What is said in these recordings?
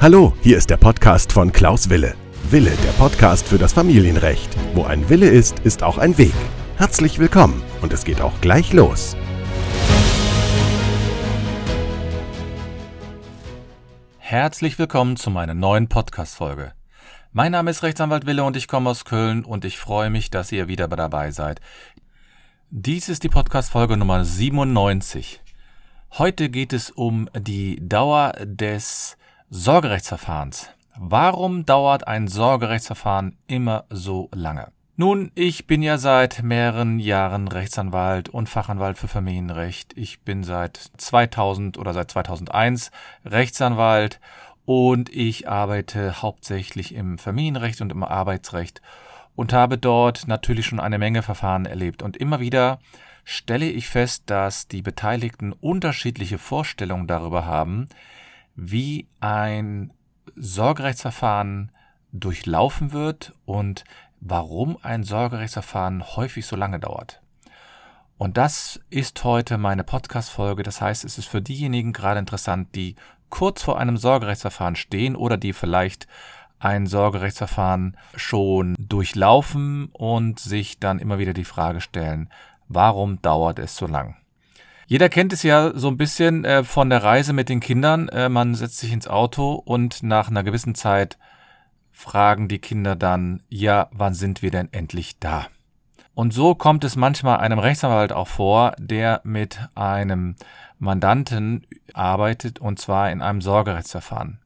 Hallo, hier ist der Podcast von Klaus Wille. Wille, der Podcast für das Familienrecht. Wo ein Wille ist, ist auch ein Weg. Herzlich willkommen und es geht auch gleich los. Herzlich willkommen zu meiner neuen Podcast-Folge. Mein Name ist Rechtsanwalt Wille und ich komme aus Köln und ich freue mich, dass ihr wieder dabei seid. Dies ist die Podcast-Folge Nummer 97. Heute geht es um die Dauer des Sorgerechtsverfahrens. Warum dauert ein Sorgerechtsverfahren immer so lange? Nun, ich bin ja seit mehreren Jahren Rechtsanwalt und Fachanwalt für Familienrecht. Ich bin seit 2000 oder seit 2001 Rechtsanwalt und ich arbeite hauptsächlich im Familienrecht und im Arbeitsrecht und habe dort natürlich schon eine Menge Verfahren erlebt. Und immer wieder stelle ich fest, dass die Beteiligten unterschiedliche Vorstellungen darüber haben, wie ein Sorgerechtsverfahren durchlaufen wird und warum ein Sorgerechtsverfahren häufig so lange dauert. Und das ist heute meine Podcast-Folge. Das heißt, es ist für diejenigen gerade interessant, die kurz vor einem Sorgerechtsverfahren stehen oder die vielleicht ein Sorgerechtsverfahren schon durchlaufen und sich dann immer wieder die Frage stellen, warum dauert es so lang? Jeder kennt es ja so ein bisschen äh, von der Reise mit den Kindern. Äh, man setzt sich ins Auto und nach einer gewissen Zeit fragen die Kinder dann, ja, wann sind wir denn endlich da? Und so kommt es manchmal einem Rechtsanwalt auch vor, der mit einem Mandanten arbeitet und zwar in einem Sorgerechtsverfahren.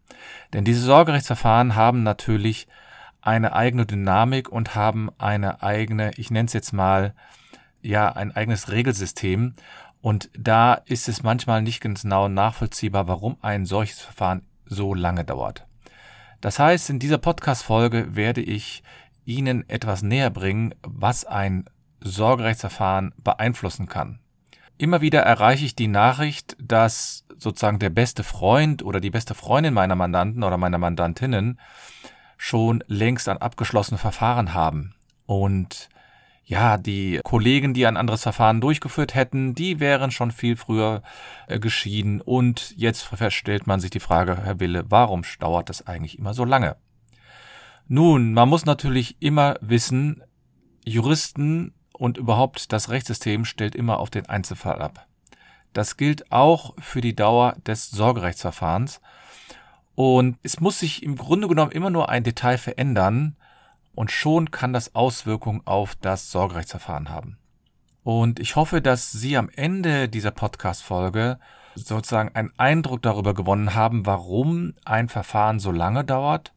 Denn diese Sorgerechtsverfahren haben natürlich eine eigene Dynamik und haben eine eigene, ich nenne es jetzt mal, ja, ein eigenes Regelsystem. Und da ist es manchmal nicht genau nachvollziehbar, warum ein solches Verfahren so lange dauert. Das heißt, in dieser Podcast-Folge werde ich Ihnen etwas näher bringen, was ein Sorgerechtsverfahren beeinflussen kann. Immer wieder erreiche ich die Nachricht, dass sozusagen der beste Freund oder die beste Freundin meiner Mandanten oder meiner Mandantinnen schon längst ein abgeschlossenes Verfahren haben. Und ja, die Kollegen, die ein anderes Verfahren durchgeführt hätten, die wären schon viel früher äh, geschieden. Und jetzt stellt man sich die Frage, Herr Wille, warum dauert das eigentlich immer so lange? Nun, man muss natürlich immer wissen, Juristen und überhaupt das Rechtssystem stellt immer auf den Einzelfall ab. Das gilt auch für die Dauer des Sorgerechtsverfahrens. Und es muss sich im Grunde genommen immer nur ein Detail verändern, und schon kann das Auswirkungen auf das Sorgerechtsverfahren haben. Und ich hoffe, dass Sie am Ende dieser Podcast-Folge sozusagen einen Eindruck darüber gewonnen haben, warum ein Verfahren so lange dauert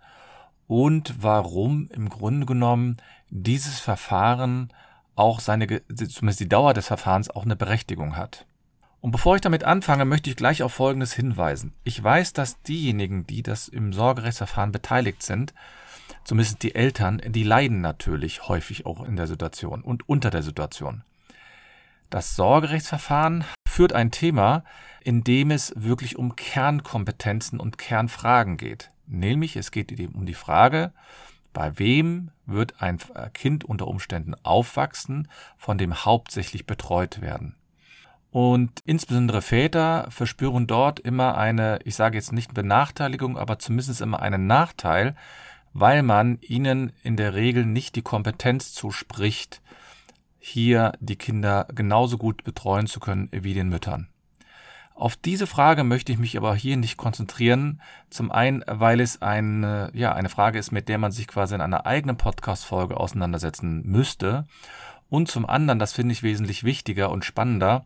und warum im Grunde genommen dieses Verfahren auch seine, zumindest die Dauer des Verfahrens auch eine Berechtigung hat. Und bevor ich damit anfange, möchte ich gleich auf Folgendes hinweisen. Ich weiß, dass diejenigen, die das im Sorgerechtsverfahren beteiligt sind, zumindest die Eltern, die leiden natürlich häufig auch in der Situation und unter der Situation. Das Sorgerechtsverfahren führt ein Thema, in dem es wirklich um Kernkompetenzen und Kernfragen geht. Nämlich es geht um die Frage, bei wem wird ein Kind unter Umständen aufwachsen, von dem hauptsächlich betreut werden. Und insbesondere Väter verspüren dort immer eine, ich sage jetzt nicht Benachteiligung, aber zumindest immer einen Nachteil, weil man ihnen in der Regel nicht die Kompetenz zuspricht, hier die Kinder genauso gut betreuen zu können wie den Müttern. Auf diese Frage möchte ich mich aber hier nicht konzentrieren. Zum einen, weil es eine, ja, eine Frage ist, mit der man sich quasi in einer eigenen Podcast-Folge auseinandersetzen müsste. Und zum anderen, das finde ich wesentlich wichtiger und spannender,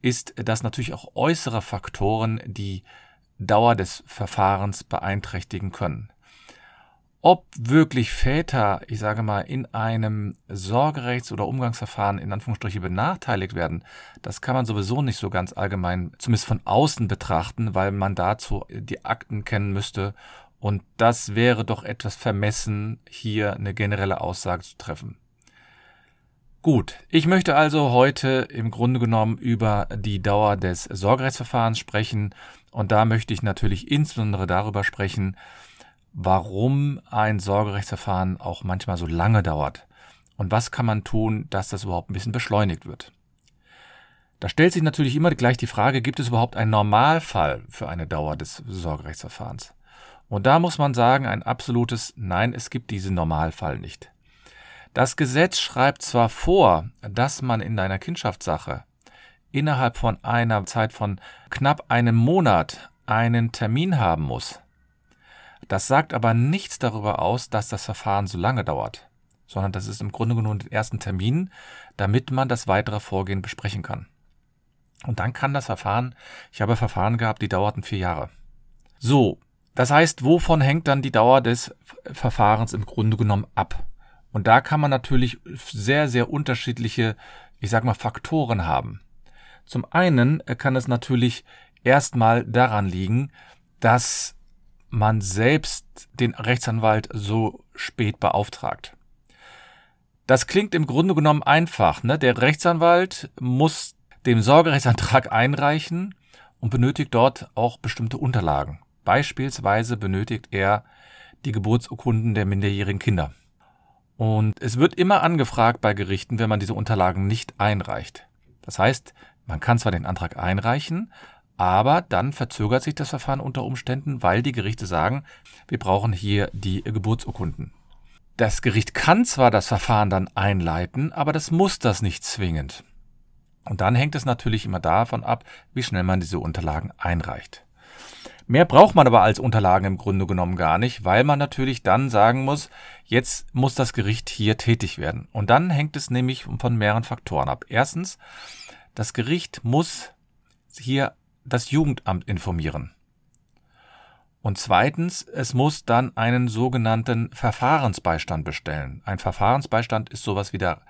ist, dass natürlich auch äußere Faktoren die Dauer des Verfahrens beeinträchtigen können. Ob wirklich Väter, ich sage mal, in einem Sorgerechts- oder Umgangsverfahren in Anführungsstriche benachteiligt werden, das kann man sowieso nicht so ganz allgemein, zumindest von außen betrachten, weil man dazu die Akten kennen müsste. Und das wäre doch etwas vermessen, hier eine generelle Aussage zu treffen. Gut, ich möchte also heute im Grunde genommen über die Dauer des Sorgerechtsverfahrens sprechen und da möchte ich natürlich insbesondere darüber sprechen, warum ein Sorgerechtsverfahren auch manchmal so lange dauert und was kann man tun, dass das überhaupt ein bisschen beschleunigt wird. Da stellt sich natürlich immer gleich die Frage, gibt es überhaupt einen Normalfall für eine Dauer des Sorgerechtsverfahrens? Und da muss man sagen, ein absolutes Nein, es gibt diesen Normalfall nicht. Das Gesetz schreibt zwar vor, dass man in einer Kindschaftssache innerhalb von einer Zeit von knapp einem Monat einen Termin haben muss. Das sagt aber nichts darüber aus, dass das Verfahren so lange dauert, sondern das ist im Grunde genommen den ersten Termin, damit man das weitere Vorgehen besprechen kann. Und dann kann das Verfahren, ich habe Verfahren gehabt, die dauerten vier Jahre. So, das heißt, wovon hängt dann die Dauer des Verfahrens im Grunde genommen ab? Und da kann man natürlich sehr, sehr unterschiedliche, ich sag mal, Faktoren haben. Zum einen kann es natürlich erstmal daran liegen, dass man selbst den Rechtsanwalt so spät beauftragt. Das klingt im Grunde genommen einfach. Ne? Der Rechtsanwalt muss dem Sorgerechtsantrag einreichen und benötigt dort auch bestimmte Unterlagen. Beispielsweise benötigt er die Geburtsurkunden der minderjährigen Kinder. Und es wird immer angefragt bei Gerichten, wenn man diese Unterlagen nicht einreicht. Das heißt, man kann zwar den Antrag einreichen, aber dann verzögert sich das Verfahren unter Umständen, weil die Gerichte sagen, wir brauchen hier die Geburtsurkunden. Das Gericht kann zwar das Verfahren dann einleiten, aber das muss das nicht zwingend. Und dann hängt es natürlich immer davon ab, wie schnell man diese Unterlagen einreicht. Mehr braucht man aber als Unterlagen im Grunde genommen gar nicht, weil man natürlich dann sagen muss, jetzt muss das Gericht hier tätig werden. Und dann hängt es nämlich von mehreren Faktoren ab. Erstens, das Gericht muss hier das Jugendamt informieren. Und zweitens, es muss dann einen sogenannten Verfahrensbeistand bestellen. Ein Verfahrensbeistand ist sowas wie der,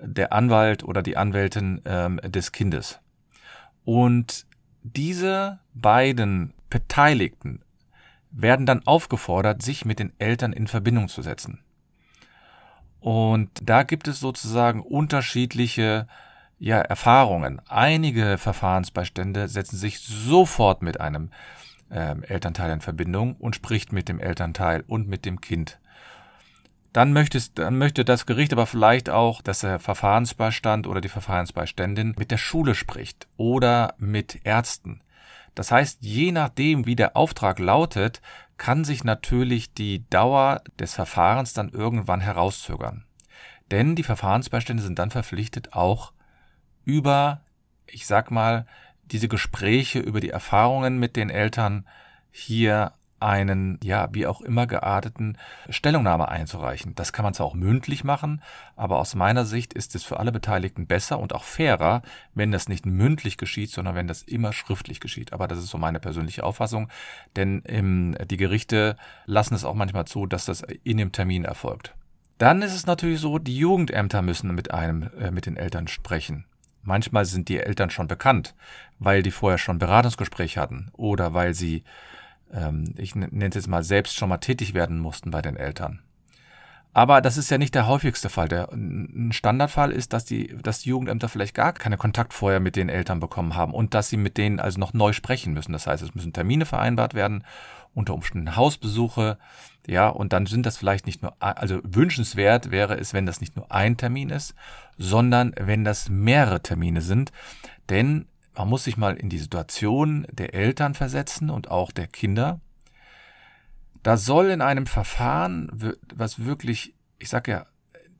der Anwalt oder die Anwältin ähm, des Kindes. Und diese beiden Beteiligten werden dann aufgefordert, sich mit den Eltern in Verbindung zu setzen. Und da gibt es sozusagen unterschiedliche ja, Erfahrungen. Einige Verfahrensbeistände setzen sich sofort mit einem ähm, Elternteil in Verbindung und spricht mit dem Elternteil und mit dem Kind. Dann, möchtest, dann möchte das Gericht aber vielleicht auch, dass der Verfahrensbeistand oder die Verfahrensbeiständin mit der Schule spricht oder mit Ärzten. Das heißt, je nachdem, wie der Auftrag lautet, kann sich natürlich die Dauer des Verfahrens dann irgendwann herauszögern. Denn die Verfahrensbeistände sind dann verpflichtet, auch über, ich sag mal, diese Gespräche über die Erfahrungen mit den Eltern hier einen, ja, wie auch immer gearteten Stellungnahme einzureichen. Das kann man zwar auch mündlich machen, aber aus meiner Sicht ist es für alle Beteiligten besser und auch fairer, wenn das nicht mündlich geschieht, sondern wenn das immer schriftlich geschieht. Aber das ist so meine persönliche Auffassung, denn ähm, die Gerichte lassen es auch manchmal zu, dass das in dem Termin erfolgt. Dann ist es natürlich so, die Jugendämter müssen mit einem, äh, mit den Eltern sprechen. Manchmal sind die Eltern schon bekannt, weil die vorher schon Beratungsgespräch hatten oder weil sie, ähm, ich nenne es jetzt mal, selbst schon mal tätig werden mussten bei den Eltern. Aber das ist ja nicht der häufigste Fall. Der, ein Standardfall ist, dass die, dass die Jugendämter vielleicht gar keine Kontakt vorher mit den Eltern bekommen haben und dass sie mit denen also noch neu sprechen müssen. Das heißt, es müssen Termine vereinbart werden, unter Umständen Hausbesuche, ja, und dann sind das vielleicht nicht nur, also wünschenswert wäre es, wenn das nicht nur ein Termin ist, sondern wenn das mehrere Termine sind. Denn man muss sich mal in die Situation der Eltern versetzen und auch der Kinder. Da soll in einem Verfahren, was wirklich, ich sage ja,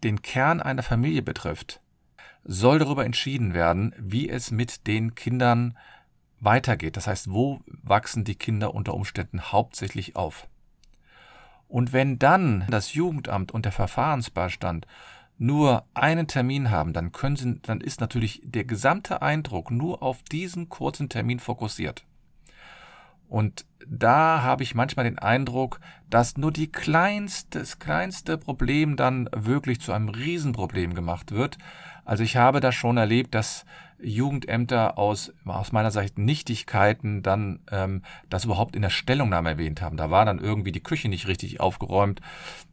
den Kern einer Familie betrifft, soll darüber entschieden werden, wie es mit den Kindern weitergeht. Das heißt, wo wachsen die Kinder unter Umständen hauptsächlich auf? Und wenn dann das Jugendamt und der Verfahrensbeistand nur einen Termin haben, dann können sie, dann ist natürlich der gesamte Eindruck nur auf diesen kurzen Termin fokussiert. Und da habe ich manchmal den Eindruck, dass nur die kleinste, das kleinste Problem dann wirklich zu einem Riesenproblem gemacht wird. Also ich habe das schon erlebt, dass Jugendämter aus, aus meiner Sicht Nichtigkeiten dann ähm, das überhaupt in der Stellungnahme erwähnt haben. Da war dann irgendwie die Küche nicht richtig aufgeräumt,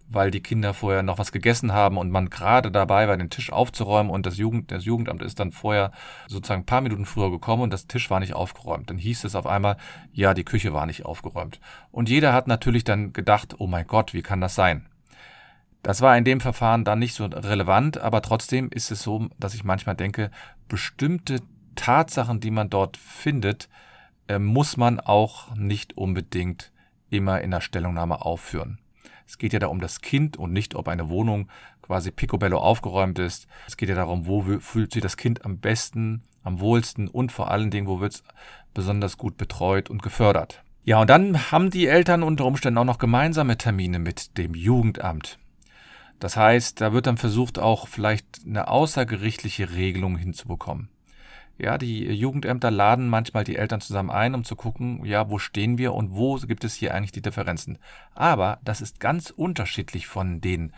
weil die Kinder vorher noch was gegessen haben und man gerade dabei war, den Tisch aufzuräumen und das, Jugend, das Jugendamt ist dann vorher sozusagen ein paar Minuten früher gekommen und das Tisch war nicht aufgeräumt. Dann hieß es auf einmal, ja, die Küche war nicht aufgeräumt. Und jeder hat natürlich dann gedacht, oh mein Gott, wie kann das sein? Das war in dem Verfahren dann nicht so relevant, aber trotzdem ist es so, dass ich manchmal denke, bestimmte Tatsachen, die man dort findet, äh, muss man auch nicht unbedingt immer in der Stellungnahme aufführen. Es geht ja da um das Kind und nicht, ob eine Wohnung quasi picobello aufgeräumt ist. Es geht ja darum, wo fühlt sich das Kind am besten, am wohlsten und vor allen Dingen, wo wird es besonders gut betreut und gefördert. Ja, und dann haben die Eltern unter Umständen auch noch gemeinsame Termine mit dem Jugendamt. Das heißt, da wird dann versucht, auch vielleicht eine außergerichtliche Regelung hinzubekommen. Ja, die Jugendämter laden manchmal die Eltern zusammen ein, um zu gucken, ja, wo stehen wir und wo gibt es hier eigentlich die Differenzen. Aber das ist ganz unterschiedlich von den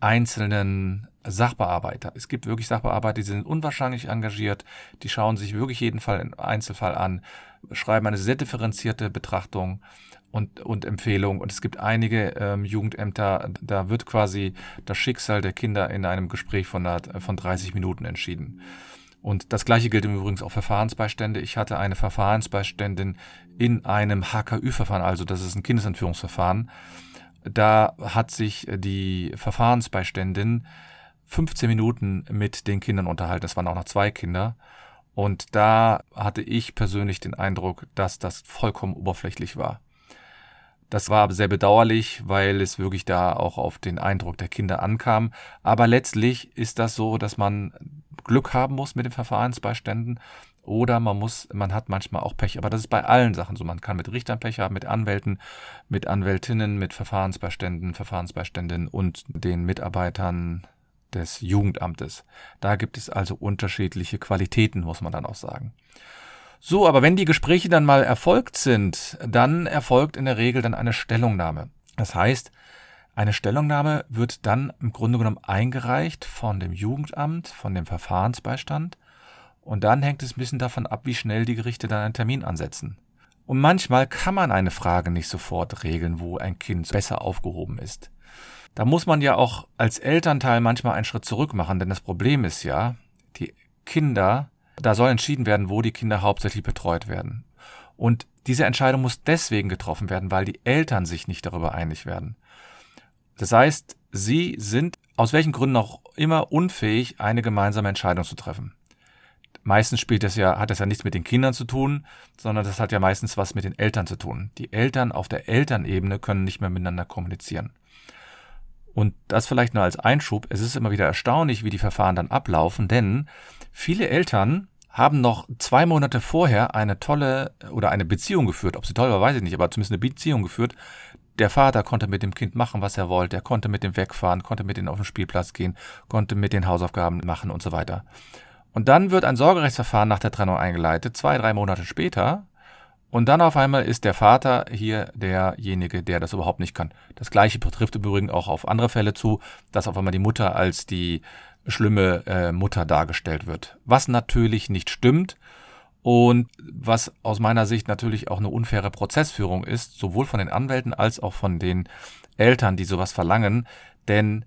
einzelnen Sachbearbeiter. Es gibt wirklich Sachbearbeiter, die sind unwahrscheinlich engagiert, die schauen sich wirklich jeden Fall im Einzelfall an, schreiben eine sehr differenzierte Betrachtung und, und Empfehlung. Und es gibt einige ähm, Jugendämter, da wird quasi das Schicksal der Kinder in einem Gespräch von, von 30 Minuten entschieden. Und das gleiche gilt übrigens auch Verfahrensbeistände. Ich hatte eine Verfahrensbeiständin in einem HKÜ-Verfahren, also das ist ein Kindesentführungsverfahren. Da hat sich die Verfahrensbeiständin 15 Minuten mit den Kindern unterhalten. Es waren auch noch zwei Kinder. Und da hatte ich persönlich den Eindruck, dass das vollkommen oberflächlich war. Das war sehr bedauerlich, weil es wirklich da auch auf den Eindruck der Kinder ankam. Aber letztlich ist das so, dass man Glück haben muss mit den Verfahrensbeiständen oder man muss, man hat manchmal auch Pech. Aber das ist bei allen Sachen so. Man kann mit Richtern Pech haben, mit Anwälten, mit Anwältinnen, mit Verfahrensbeiständen, Verfahrensbeiständinnen und den Mitarbeitern des Jugendamtes. Da gibt es also unterschiedliche Qualitäten, muss man dann auch sagen. So, aber wenn die Gespräche dann mal erfolgt sind, dann erfolgt in der Regel dann eine Stellungnahme. Das heißt, eine Stellungnahme wird dann im Grunde genommen eingereicht von dem Jugendamt, von dem Verfahrensbeistand und dann hängt es ein bisschen davon ab, wie schnell die Gerichte dann einen Termin ansetzen. Und manchmal kann man eine Frage nicht sofort regeln, wo ein Kind besser aufgehoben ist. Da muss man ja auch als Elternteil manchmal einen Schritt zurück machen, denn das Problem ist ja, die Kinder, da soll entschieden werden, wo die Kinder hauptsächlich betreut werden. Und diese Entscheidung muss deswegen getroffen werden, weil die Eltern sich nicht darüber einig werden. Das heißt, sie sind aus welchen Gründen auch immer unfähig, eine gemeinsame Entscheidung zu treffen. Meistens spielt das ja, hat das ja nichts mit den Kindern zu tun, sondern das hat ja meistens was mit den Eltern zu tun. Die Eltern auf der Elternebene können nicht mehr miteinander kommunizieren. Und das vielleicht nur als Einschub. Es ist immer wieder erstaunlich, wie die Verfahren dann ablaufen, denn viele Eltern haben noch zwei Monate vorher eine tolle oder eine Beziehung geführt. Ob sie toll war, weiß ich nicht, aber zumindest eine Beziehung geführt, der Vater konnte mit dem Kind machen, was er wollte. Er konnte mit dem wegfahren, konnte mit dem auf den Spielplatz gehen, konnte mit den Hausaufgaben machen und so weiter. Und dann wird ein Sorgerechtsverfahren nach der Trennung eingeleitet, zwei, drei Monate später. Und dann auf einmal ist der Vater hier derjenige, der das überhaupt nicht kann. Das gleiche betrifft übrigens auch auf andere Fälle zu, dass auf einmal die Mutter als die schlimme äh, Mutter dargestellt wird. Was natürlich nicht stimmt und was aus meiner Sicht natürlich auch eine unfaire Prozessführung ist, sowohl von den Anwälten als auch von den Eltern, die sowas verlangen. Denn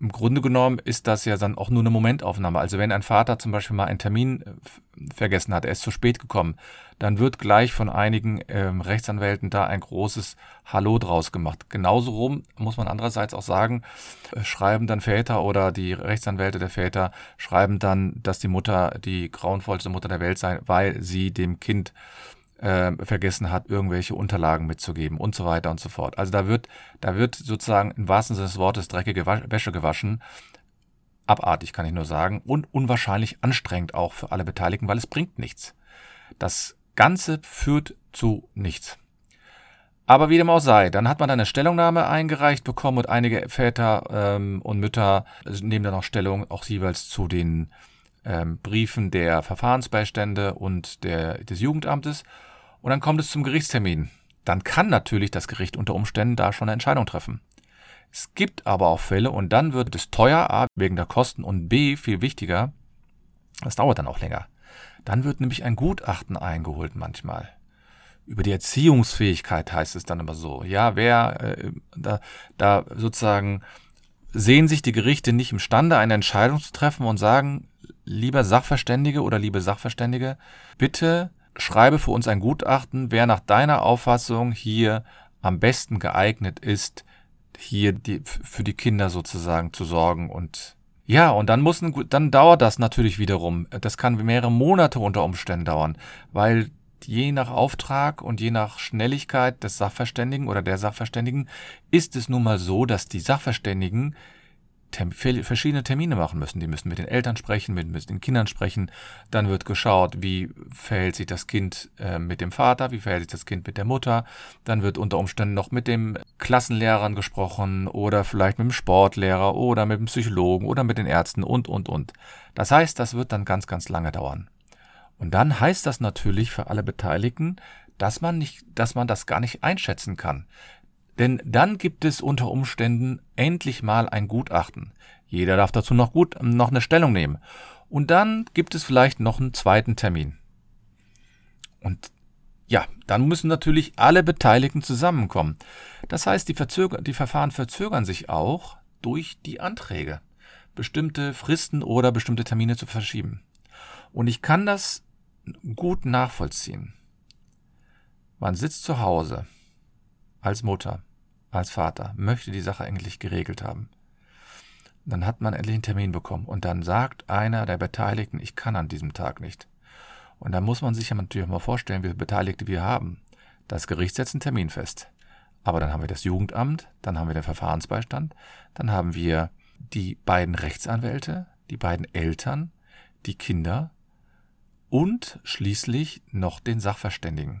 im Grunde genommen ist das ja dann auch nur eine Momentaufnahme. Also wenn ein Vater zum Beispiel mal einen Termin äh, vergessen hat, er ist zu spät gekommen, dann wird gleich von einigen ähm, Rechtsanwälten da ein großes Hallo draus gemacht. Genauso rum muss man andererseits auch sagen, äh, schreiben dann Väter oder die Rechtsanwälte der Väter schreiben dann, dass die Mutter die grauenvollste Mutter der Welt sei, weil sie dem Kind äh, vergessen hat, irgendwelche Unterlagen mitzugeben und so weiter und so fort. Also da wird, da wird sozusagen im wahrsten Sinne des Wortes dreckige Wäsche gewaschen. Abartig kann ich nur sagen und unwahrscheinlich anstrengend auch für alle Beteiligten, weil es bringt nichts. Das Ganze führt zu nichts. Aber wie dem auch sei, dann hat man eine Stellungnahme eingereicht bekommen und einige Väter ähm, und Mütter nehmen dann auch Stellung, auch jeweils zu den ähm, Briefen der Verfahrensbeistände und der, des Jugendamtes und dann kommt es zum Gerichtstermin. Dann kann natürlich das Gericht unter Umständen da schon eine Entscheidung treffen. Es gibt aber auch Fälle und dann wird es teuer, A, wegen der Kosten und B, viel wichtiger, das dauert dann auch länger. Dann wird nämlich ein Gutachten eingeholt manchmal. Über die Erziehungsfähigkeit heißt es dann immer so. Ja, wer äh, da, da sozusagen sehen sich die Gerichte nicht imstande, eine Entscheidung zu treffen und sagen, lieber Sachverständige oder liebe Sachverständige, bitte schreibe für uns ein Gutachten, wer nach deiner Auffassung hier am besten geeignet ist, hier die, für die Kinder sozusagen zu sorgen und Ja, und dann muss ein, dann dauert das natürlich wiederum. Das kann mehrere Monate unter Umständen dauern, weil je nach Auftrag und je nach Schnelligkeit des Sachverständigen oder der Sachverständigen ist es nun mal so, dass die Sachverständigen Term verschiedene Termine machen müssen. Die müssen mit den Eltern sprechen, mit, mit den Kindern sprechen. Dann wird geschaut, wie verhält sich das Kind äh, mit dem Vater, wie verhält sich das Kind mit der Mutter. Dann wird unter Umständen noch mit dem Klassenlehrern gesprochen oder vielleicht mit dem Sportlehrer oder mit dem Psychologen oder mit den Ärzten und, und, und. Das heißt, das wird dann ganz, ganz lange dauern. Und dann heißt das natürlich für alle Beteiligten, dass man nicht, dass man das gar nicht einschätzen kann. Denn dann gibt es unter Umständen endlich mal ein Gutachten. Jeder darf dazu noch gut, noch eine Stellung nehmen. Und dann gibt es vielleicht noch einen zweiten Termin. Und ja, dann müssen natürlich alle Beteiligten zusammenkommen. Das heißt, die, Verzöger die Verfahren verzögern sich auch durch die Anträge, bestimmte Fristen oder bestimmte Termine zu verschieben. Und ich kann das gut nachvollziehen. Man sitzt zu Hause als Mutter, als Vater, möchte die Sache endlich geregelt haben. Dann hat man endlich einen Termin bekommen und dann sagt einer der Beteiligten, ich kann an diesem Tag nicht. Und da muss man sich ja natürlich mal vorstellen, wie viele Beteiligte wir haben. Das Gericht setzt einen Termin fest. Aber dann haben wir das Jugendamt, dann haben wir den Verfahrensbeistand, dann haben wir die beiden Rechtsanwälte, die beiden Eltern, die Kinder und schließlich noch den Sachverständigen.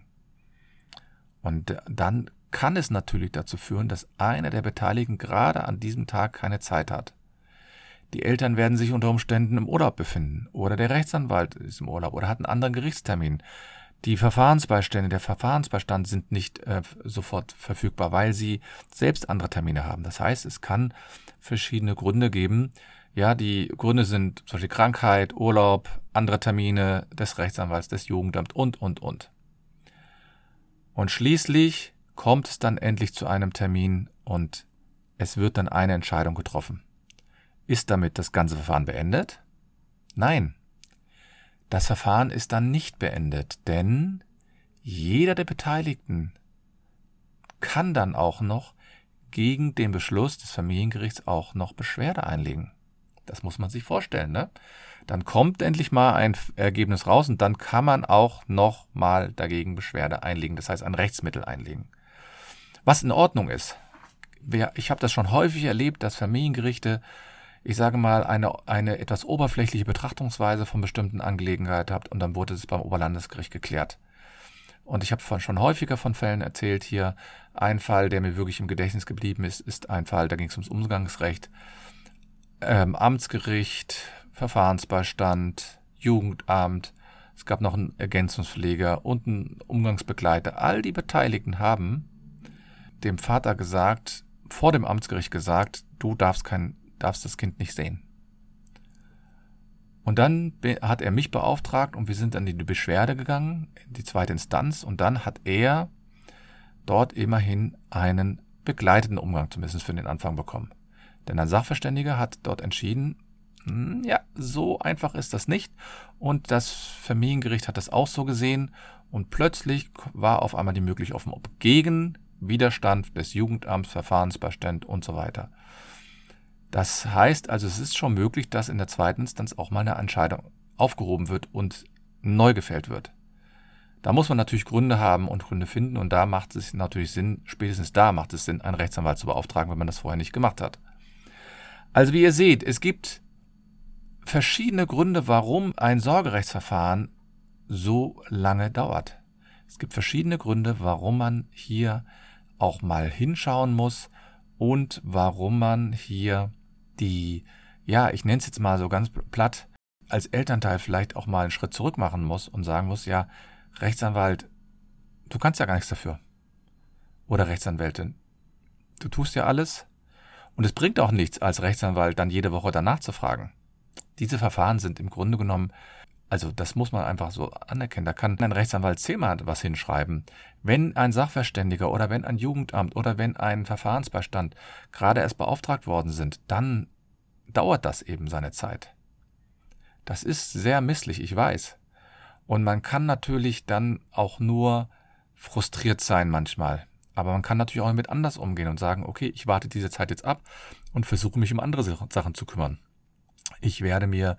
Und dann kann es natürlich dazu führen, dass einer der Beteiligten gerade an diesem Tag keine Zeit hat. Die Eltern werden sich unter Umständen im Urlaub befinden oder der Rechtsanwalt ist im Urlaub oder hat einen anderen Gerichtstermin. Die Verfahrensbeistände, der Verfahrensbeistand sind nicht äh, sofort verfügbar, weil sie selbst andere Termine haben. Das heißt, es kann verschiedene Gründe geben, ja, die Gründe sind zum Beispiel Krankheit, Urlaub, andere Termine des Rechtsanwalts, des Jugendamts und, und, und. Und schließlich kommt es dann endlich zu einem Termin und es wird dann eine Entscheidung getroffen. Ist damit das ganze Verfahren beendet? Nein. Das Verfahren ist dann nicht beendet, denn jeder der Beteiligten kann dann auch noch gegen den Beschluss des Familiengerichts auch noch Beschwerde einlegen. Das muss man sich vorstellen, ne? Dann kommt endlich mal ein Ergebnis raus und dann kann man auch noch mal dagegen Beschwerde einlegen, das heißt ein Rechtsmittel einlegen. Was in Ordnung ist. Ich habe das schon häufig erlebt, dass Familiengerichte, ich sage mal, eine, eine etwas oberflächliche Betrachtungsweise von bestimmten Angelegenheiten habt und dann wurde es beim Oberlandesgericht geklärt. Und ich habe schon häufiger von Fällen erzählt hier. Ein Fall, der mir wirklich im Gedächtnis geblieben ist, ist ein Fall, da ging es ums Umgangsrecht ähm, Amtsgericht, Verfahrensbeistand, Jugendamt, es gab noch einen Ergänzungspfleger und einen Umgangsbegleiter. All die Beteiligten haben dem Vater gesagt, vor dem Amtsgericht gesagt, du darfst, kein, darfst das Kind nicht sehen. Und dann hat er mich beauftragt und wir sind dann in die Beschwerde gegangen, in die zweite Instanz, und dann hat er dort immerhin einen begleiteten Umgang zumindest für den Anfang bekommen. Denn ein Sachverständiger hat dort entschieden, hm, ja, so einfach ist das nicht. Und das Familiengericht hat das auch so gesehen. Und plötzlich war auf einmal die Möglichkeit offen, ob gegen Widerstand des Jugendamts, Verfahrensbeistand und so weiter. Das heißt also, es ist schon möglich, dass in der zweiten Instanz auch mal eine Entscheidung aufgehoben wird und neu gefällt wird. Da muss man natürlich Gründe haben und Gründe finden und da macht es natürlich Sinn, spätestens da macht es Sinn, einen Rechtsanwalt zu beauftragen, wenn man das vorher nicht gemacht hat. Also wie ihr seht, es gibt verschiedene Gründe, warum ein Sorgerechtsverfahren so lange dauert. Es gibt verschiedene Gründe, warum man hier auch mal hinschauen muss und warum man hier die, ja, ich nenne es jetzt mal so ganz platt, als Elternteil vielleicht auch mal einen Schritt zurück machen muss und sagen muss, ja, Rechtsanwalt, du kannst ja gar nichts dafür. Oder Rechtsanwältin, du tust ja alles, und es bringt auch nichts, als Rechtsanwalt dann jede Woche danach zu fragen. Diese Verfahren sind im Grunde genommen, also das muss man einfach so anerkennen. Da kann ein Rechtsanwalt zehnmal was hinschreiben. Wenn ein Sachverständiger oder wenn ein Jugendamt oder wenn ein Verfahrensbeistand gerade erst beauftragt worden sind, dann dauert das eben seine Zeit. Das ist sehr misslich, ich weiß. Und man kann natürlich dann auch nur frustriert sein manchmal. Aber man kann natürlich auch mit anders umgehen und sagen, okay, ich warte diese Zeit jetzt ab und versuche mich um andere Sachen zu kümmern. Ich werde mir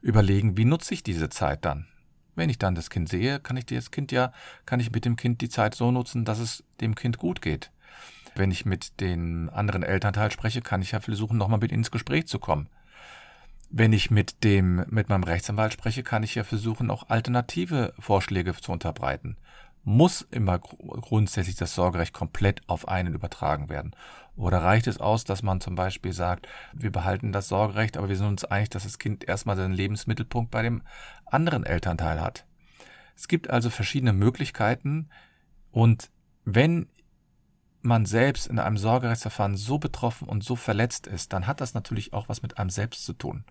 überlegen, wie nutze ich diese Zeit dann? Wenn ich dann das Kind sehe, kann ich das Kind ja, kann ich mit dem Kind die Zeit so nutzen, dass es dem Kind gut geht. Wenn ich mit den anderen Elternteil spreche, kann ich ja versuchen, nochmal mit ins Gespräch zu kommen. Wenn ich mit dem, mit meinem Rechtsanwalt spreche, kann ich ja versuchen, auch alternative Vorschläge zu unterbreiten. Muss immer grundsätzlich das Sorgerecht komplett auf einen übertragen werden? Oder reicht es aus, dass man zum Beispiel sagt, wir behalten das Sorgerecht, aber wir sind uns einig, dass das Kind erstmal seinen Lebensmittelpunkt bei dem anderen Elternteil hat? Es gibt also verschiedene Möglichkeiten und wenn man selbst in einem Sorgerechtsverfahren so betroffen und so verletzt ist, dann hat das natürlich auch was mit einem selbst zu tun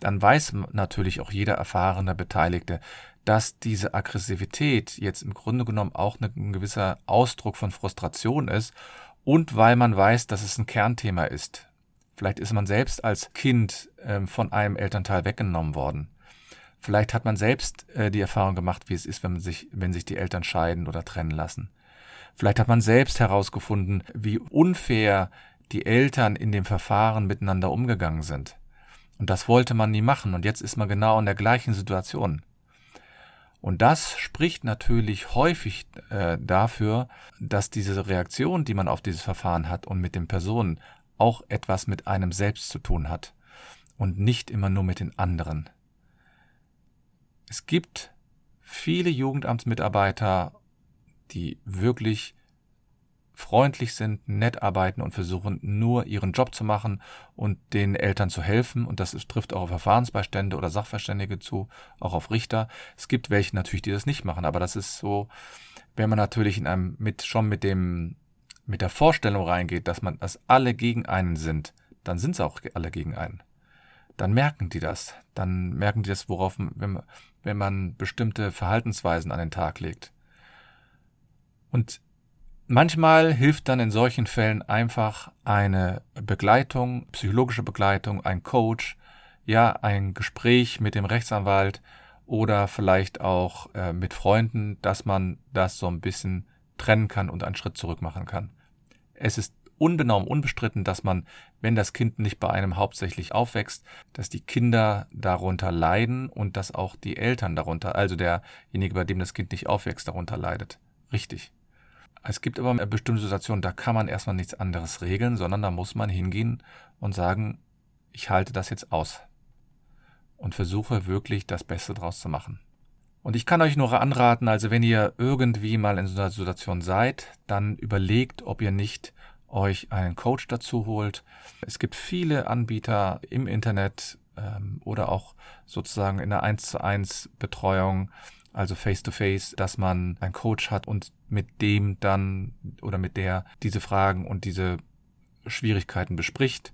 dann weiß natürlich auch jeder erfahrene Beteiligte, dass diese Aggressivität jetzt im Grunde genommen auch ein gewisser Ausdruck von Frustration ist und weil man weiß, dass es ein Kernthema ist. Vielleicht ist man selbst als Kind äh, von einem Elternteil weggenommen worden. Vielleicht hat man selbst äh, die Erfahrung gemacht, wie es ist, wenn sich, wenn sich die Eltern scheiden oder trennen lassen. Vielleicht hat man selbst herausgefunden, wie unfair die Eltern in dem Verfahren miteinander umgegangen sind. Und das wollte man nie machen. Und jetzt ist man genau in der gleichen Situation. Und das spricht natürlich häufig äh, dafür, dass diese Reaktion, die man auf dieses Verfahren hat und mit den Personen, auch etwas mit einem selbst zu tun hat und nicht immer nur mit den anderen. Es gibt viele Jugendamtsmitarbeiter, die wirklich freundlich sind, nett arbeiten und versuchen nur ihren Job zu machen und den Eltern zu helfen. Und das trifft auch auf Verfahrensbeistände oder Sachverständige zu, auch auf Richter. Es gibt welche natürlich, die das nicht machen, aber das ist so, wenn man natürlich in einem mit schon mit dem mit der Vorstellung reingeht, dass man dass alle gegen einen sind, dann sind sie auch alle gegen einen. Dann merken die das. Dann merken die das, worauf wenn, wenn man bestimmte Verhaltensweisen an den Tag legt. Und Manchmal hilft dann in solchen Fällen einfach eine Begleitung, psychologische Begleitung, ein Coach, ja, ein Gespräch mit dem Rechtsanwalt oder vielleicht auch äh, mit Freunden, dass man das so ein bisschen trennen kann und einen Schritt zurück machen kann. Es ist unbenommen, unbestritten, dass man, wenn das Kind nicht bei einem hauptsächlich aufwächst, dass die Kinder darunter leiden und dass auch die Eltern darunter, also derjenige, bei dem das Kind nicht aufwächst, darunter leidet. Richtig. Es gibt aber bestimmte Situationen, da kann man erstmal nichts anderes regeln, sondern da muss man hingehen und sagen, ich halte das jetzt aus und versuche wirklich das Beste draus zu machen. Und ich kann euch nur anraten, also wenn ihr irgendwie mal in so einer Situation seid, dann überlegt, ob ihr nicht euch einen Coach dazu holt. Es gibt viele Anbieter im Internet ähm, oder auch sozusagen in der 1 zu 1 Betreuung, also face-to-face, -face, dass man einen Coach hat und mit dem dann oder mit der diese Fragen und diese Schwierigkeiten bespricht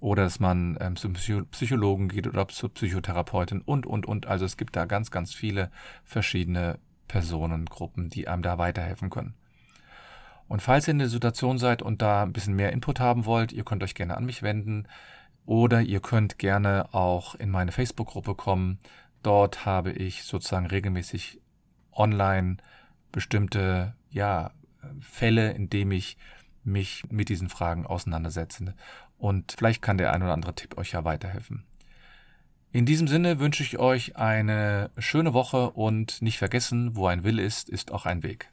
oder dass man ähm, zum Psychologen geht oder zur Psychotherapeutin und, und, und. Also es gibt da ganz, ganz viele verschiedene Personengruppen, die einem da weiterhelfen können. Und falls ihr in der Situation seid und da ein bisschen mehr Input haben wollt, ihr könnt euch gerne an mich wenden oder ihr könnt gerne auch in meine Facebook-Gruppe kommen. Dort habe ich sozusagen regelmäßig online bestimmte ja, Fälle, in dem ich mich mit diesen Fragen auseinandersetze. Und vielleicht kann der ein oder andere Tipp euch ja weiterhelfen. In diesem Sinne wünsche ich euch eine schöne Woche und nicht vergessen, wo ein Will ist, ist auch ein Weg.